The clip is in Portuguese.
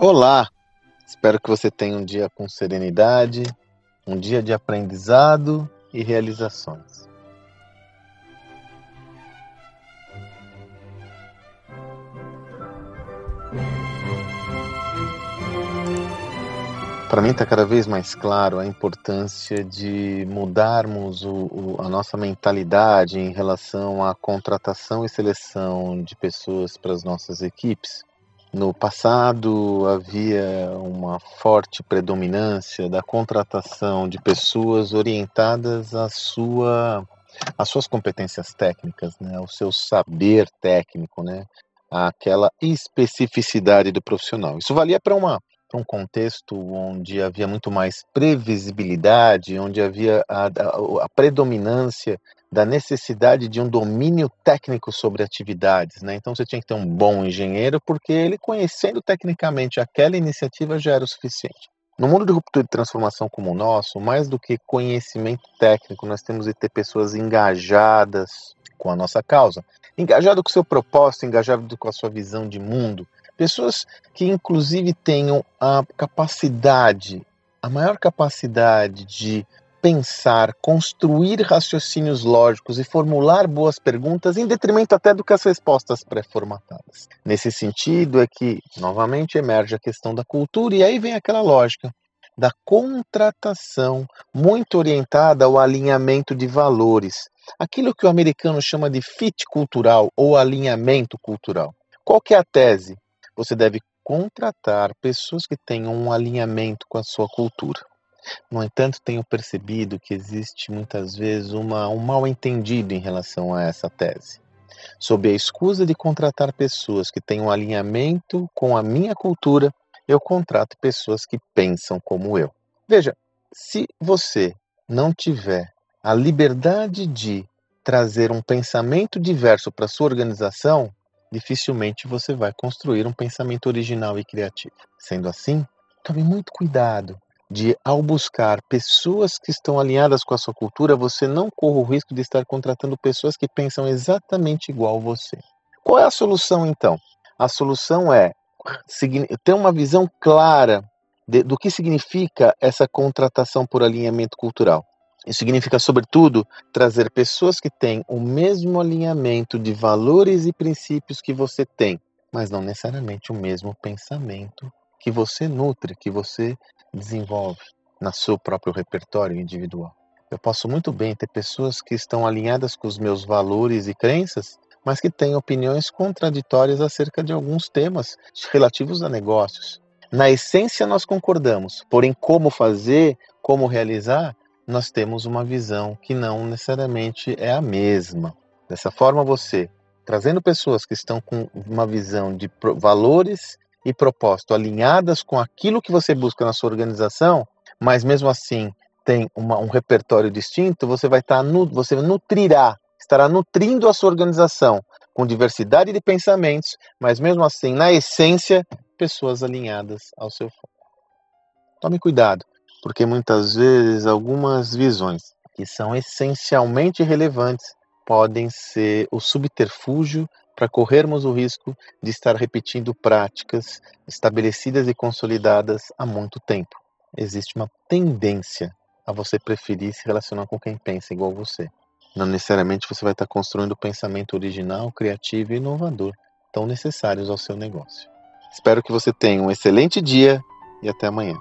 Olá! Espero que você tenha um dia com serenidade, um dia de aprendizado e realizações. Para mim está cada vez mais claro a importância de mudarmos o, o, a nossa mentalidade em relação à contratação e seleção de pessoas para as nossas equipes. No passado havia uma forte predominância da contratação de pessoas orientadas à sua às suas competências técnicas, né, ao seu saber técnico, né, aquela especificidade do profissional. Isso valia para uma para um contexto onde havia muito mais previsibilidade, onde havia a, a, a, predominância da necessidade de um domínio técnico sobre atividades. Né? Então você tinha que ter um bom engenheiro, porque ele, conhecendo tecnicamente aquela iniciativa, já era o suficiente. No mundo de ruptura e transformação como o nosso, mais do que conhecimento técnico, nós temos que ter pessoas engajadas com a nossa causa, engajado com o seu propósito, engajado com a sua visão de mundo, Pessoas que, inclusive, tenham a capacidade, a maior capacidade de pensar, construir raciocínios lógicos e formular boas perguntas, em detrimento até do que as respostas pré-formatadas. Nesse sentido, é que, novamente, emerge a questão da cultura, e aí vem aquela lógica da contratação, muito orientada ao alinhamento de valores, aquilo que o americano chama de fit cultural ou alinhamento cultural. Qual que é a tese? Você deve contratar pessoas que tenham um alinhamento com a sua cultura. No entanto, tenho percebido que existe muitas vezes uma, um mal entendido em relação a essa tese. Sob a escusa de contratar pessoas que têm um alinhamento com a minha cultura, eu contrato pessoas que pensam como eu. Veja, se você não tiver a liberdade de trazer um pensamento diverso para sua organização, dificilmente você vai construir um pensamento original e criativo. Sendo assim, tome muito cuidado de, ao buscar pessoas que estão alinhadas com a sua cultura, você não corra o risco de estar contratando pessoas que pensam exatamente igual você. Qual é a solução então? A solução é ter uma visão clara de, do que significa essa contratação por alinhamento cultural. Isso significa, sobretudo, trazer pessoas que têm o mesmo alinhamento de valores e princípios que você tem, mas não necessariamente o mesmo pensamento que você nutre, que você desenvolve no seu próprio repertório individual. Eu posso muito bem ter pessoas que estão alinhadas com os meus valores e crenças, mas que têm opiniões contraditórias acerca de alguns temas relativos a negócios. Na essência, nós concordamos, porém, como fazer, como realizar, nós temos uma visão que não necessariamente é a mesma. Dessa forma, você, trazendo pessoas que estão com uma visão de valores e propósito alinhadas com aquilo que você busca na sua organização, mas mesmo assim tem uma, um repertório distinto, você vai estar, tá você nutrirá, estará nutrindo a sua organização com diversidade de pensamentos, mas mesmo assim, na essência, pessoas alinhadas ao seu foco. Tome cuidado porque muitas vezes algumas visões que são essencialmente relevantes podem ser o subterfúgio para corrermos o risco de estar repetindo práticas estabelecidas e consolidadas há muito tempo. Existe uma tendência a você preferir se relacionar com quem pensa igual você. Não necessariamente você vai estar construindo o pensamento original, criativo e inovador, tão necessários ao seu negócio. Espero que você tenha um excelente dia e até amanhã.